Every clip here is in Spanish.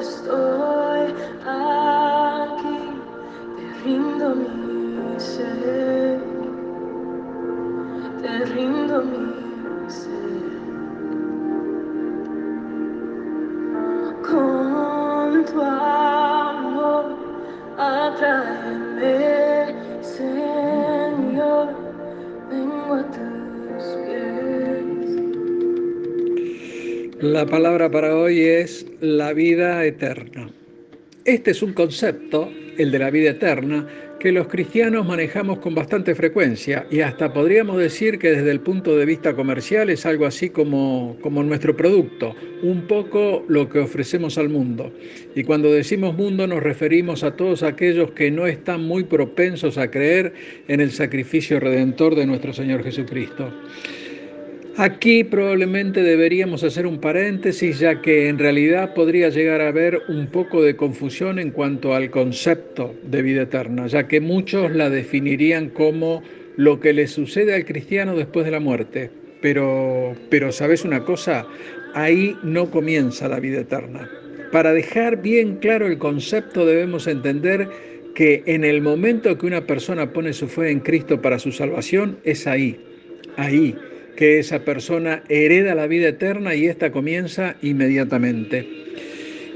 estoy aquí, te rindo mi ser, te rindo mi ser. La palabra para hoy es la vida eterna. Este es un concepto, el de la vida eterna, que los cristianos manejamos con bastante frecuencia y hasta podríamos decir que desde el punto de vista comercial es algo así como, como nuestro producto, un poco lo que ofrecemos al mundo. Y cuando decimos mundo nos referimos a todos aquellos que no están muy propensos a creer en el sacrificio redentor de nuestro Señor Jesucristo. Aquí probablemente deberíamos hacer un paréntesis ya que en realidad podría llegar a haber un poco de confusión en cuanto al concepto de vida eterna, ya que muchos la definirían como lo que le sucede al cristiano después de la muerte. Pero, pero ¿sabes una cosa? Ahí no comienza la vida eterna. Para dejar bien claro el concepto debemos entender que en el momento que una persona pone su fe en Cristo para su salvación, es ahí, ahí que esa persona hereda la vida eterna y esta comienza inmediatamente.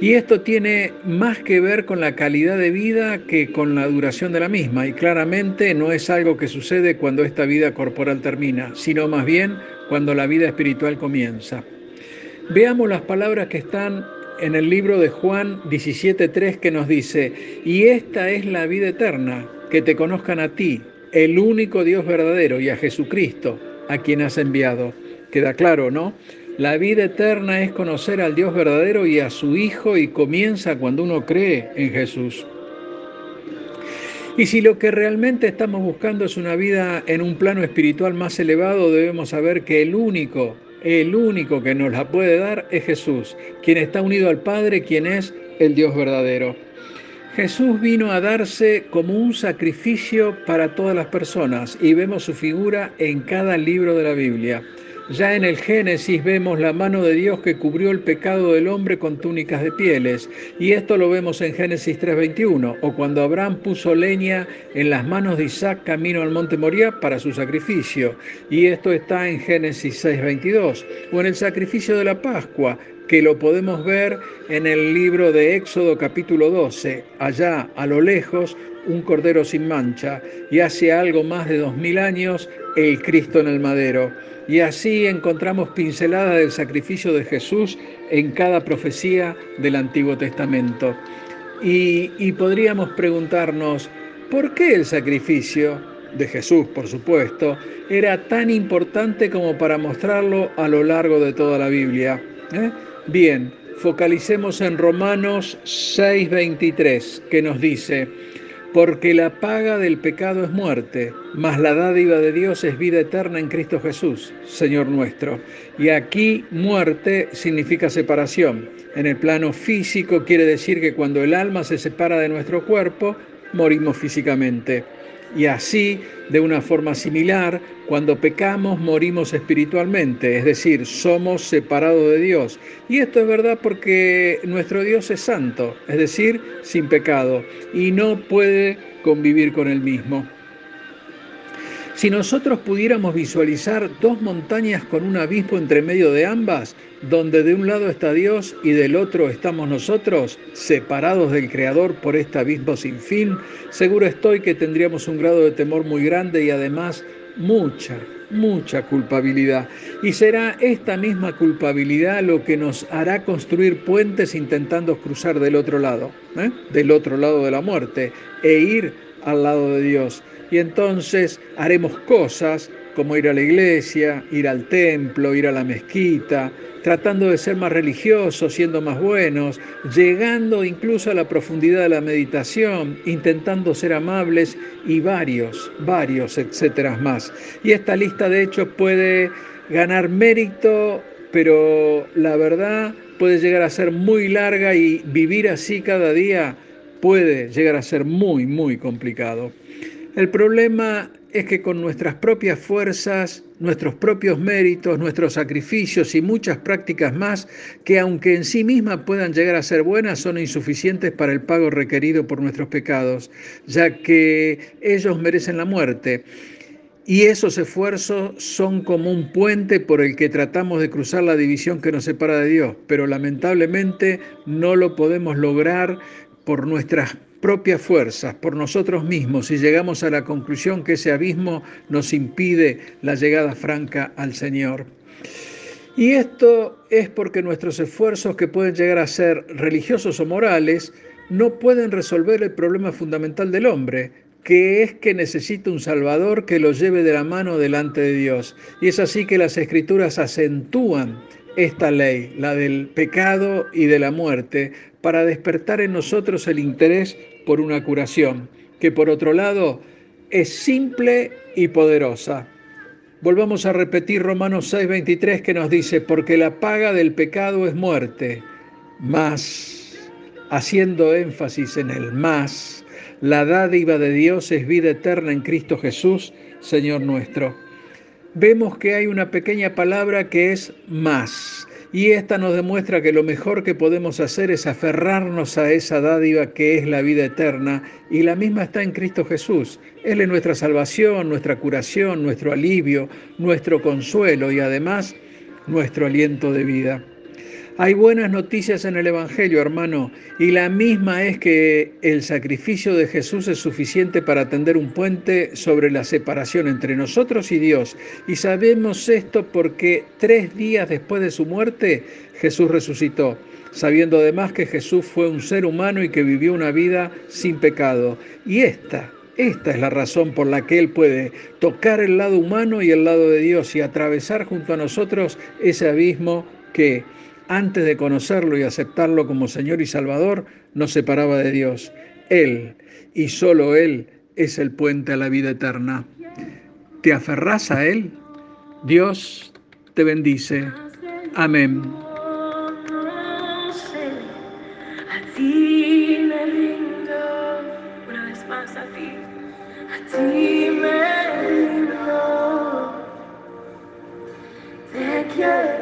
Y esto tiene más que ver con la calidad de vida que con la duración de la misma. Y claramente no es algo que sucede cuando esta vida corporal termina, sino más bien cuando la vida espiritual comienza. Veamos las palabras que están en el libro de Juan 17.3 que nos dice, y esta es la vida eterna, que te conozcan a ti, el único Dios verdadero, y a Jesucristo a quien has enviado. Queda claro, ¿no? La vida eterna es conocer al Dios verdadero y a su Hijo y comienza cuando uno cree en Jesús. Y si lo que realmente estamos buscando es una vida en un plano espiritual más elevado, debemos saber que el único, el único que nos la puede dar es Jesús, quien está unido al Padre, quien es el Dios verdadero. Jesús vino a darse como un sacrificio para todas las personas y vemos su figura en cada libro de la Biblia. Ya en el Génesis vemos la mano de Dios que cubrió el pecado del hombre con túnicas de pieles, y esto lo vemos en Génesis 3:21, o cuando Abraham puso leña en las manos de Isaac camino al monte Moriah para su sacrificio, y esto está en Génesis 6:22, o en el sacrificio de la Pascua, que lo podemos ver en el libro de Éxodo capítulo 12. Allá, a lo lejos, un cordero sin mancha, y hace algo más de dos mil años, el Cristo en el madero. Y así encontramos pinceladas del sacrificio de Jesús en cada profecía del Antiguo Testamento. Y, y podríamos preguntarnos, ¿por qué el sacrificio de Jesús, por supuesto, era tan importante como para mostrarlo a lo largo de toda la Biblia? ¿Eh? Bien, focalicemos en Romanos 6:23, que nos dice, porque la paga del pecado es muerte, mas la dádiva de Dios es vida eterna en Cristo Jesús, Señor nuestro. Y aquí muerte significa separación. En el plano físico quiere decir que cuando el alma se separa de nuestro cuerpo, morimos físicamente. Y así, de una forma similar, cuando pecamos morimos espiritualmente, es decir, somos separados de Dios. Y esto es verdad porque nuestro Dios es santo, es decir, sin pecado, y no puede convivir con él mismo. Si nosotros pudiéramos visualizar dos montañas con un abismo entre medio de ambas, donde de un lado está Dios y del otro estamos nosotros, separados del Creador por este abismo sin fin, seguro estoy que tendríamos un grado de temor muy grande y además mucha, mucha culpabilidad. Y será esta misma culpabilidad lo que nos hará construir puentes intentando cruzar del otro lado, ¿eh? del otro lado de la muerte, e ir al lado de Dios y entonces haremos cosas como ir a la iglesia, ir al templo, ir a la mezquita, tratando de ser más religiosos, siendo más buenos, llegando incluso a la profundidad de la meditación, intentando ser amables y varios, varios, etcétera más. Y esta lista de hecho puede ganar mérito, pero la verdad puede llegar a ser muy larga y vivir así cada día puede llegar a ser muy, muy complicado. El problema es que con nuestras propias fuerzas nuestros propios méritos, nuestros sacrificios y muchas prácticas más que aunque en sí mismas puedan llegar a ser buenas, son insuficientes para el pago requerido por nuestros pecados, ya que ellos merecen la muerte. Y esos esfuerzos son como un puente por el que tratamos de cruzar la división que nos separa de Dios, pero lamentablemente no lo podemos lograr por nuestras propias fuerzas, por nosotros mismos, y llegamos a la conclusión que ese abismo nos impide la llegada franca al Señor. Y esto es porque nuestros esfuerzos, que pueden llegar a ser religiosos o morales, no pueden resolver el problema fundamental del hombre, que es que necesita un Salvador que lo lleve de la mano delante de Dios. Y es así que las escrituras acentúan esta ley, la del pecado y de la muerte, para despertar en nosotros el interés por una curación, que por otro lado es simple y poderosa. Volvamos a repetir Romanos 6:23 que nos dice, porque la paga del pecado es muerte, más, haciendo énfasis en el más, la dádiva de Dios es vida eterna en Cristo Jesús, Señor nuestro. Vemos que hay una pequeña palabra que es más. Y esta nos demuestra que lo mejor que podemos hacer es aferrarnos a esa dádiva que es la vida eterna y la misma está en Cristo Jesús. Él es nuestra salvación, nuestra curación, nuestro alivio, nuestro consuelo y además nuestro aliento de vida. Hay buenas noticias en el Evangelio, hermano, y la misma es que el sacrificio de Jesús es suficiente para tender un puente sobre la separación entre nosotros y Dios. Y sabemos esto porque tres días después de su muerte Jesús resucitó, sabiendo además que Jesús fue un ser humano y que vivió una vida sin pecado. Y esta, esta es la razón por la que Él puede tocar el lado humano y el lado de Dios y atravesar junto a nosotros ese abismo que antes de conocerlo y aceptarlo como Señor y Salvador, nos separaba de Dios. Él, y solo Él, es el puente a la vida eterna. ¿Te aferrás a Él? Dios te bendice. Amén. A ti me rindo, una vez más a ti, a ti me rindo, te quiero.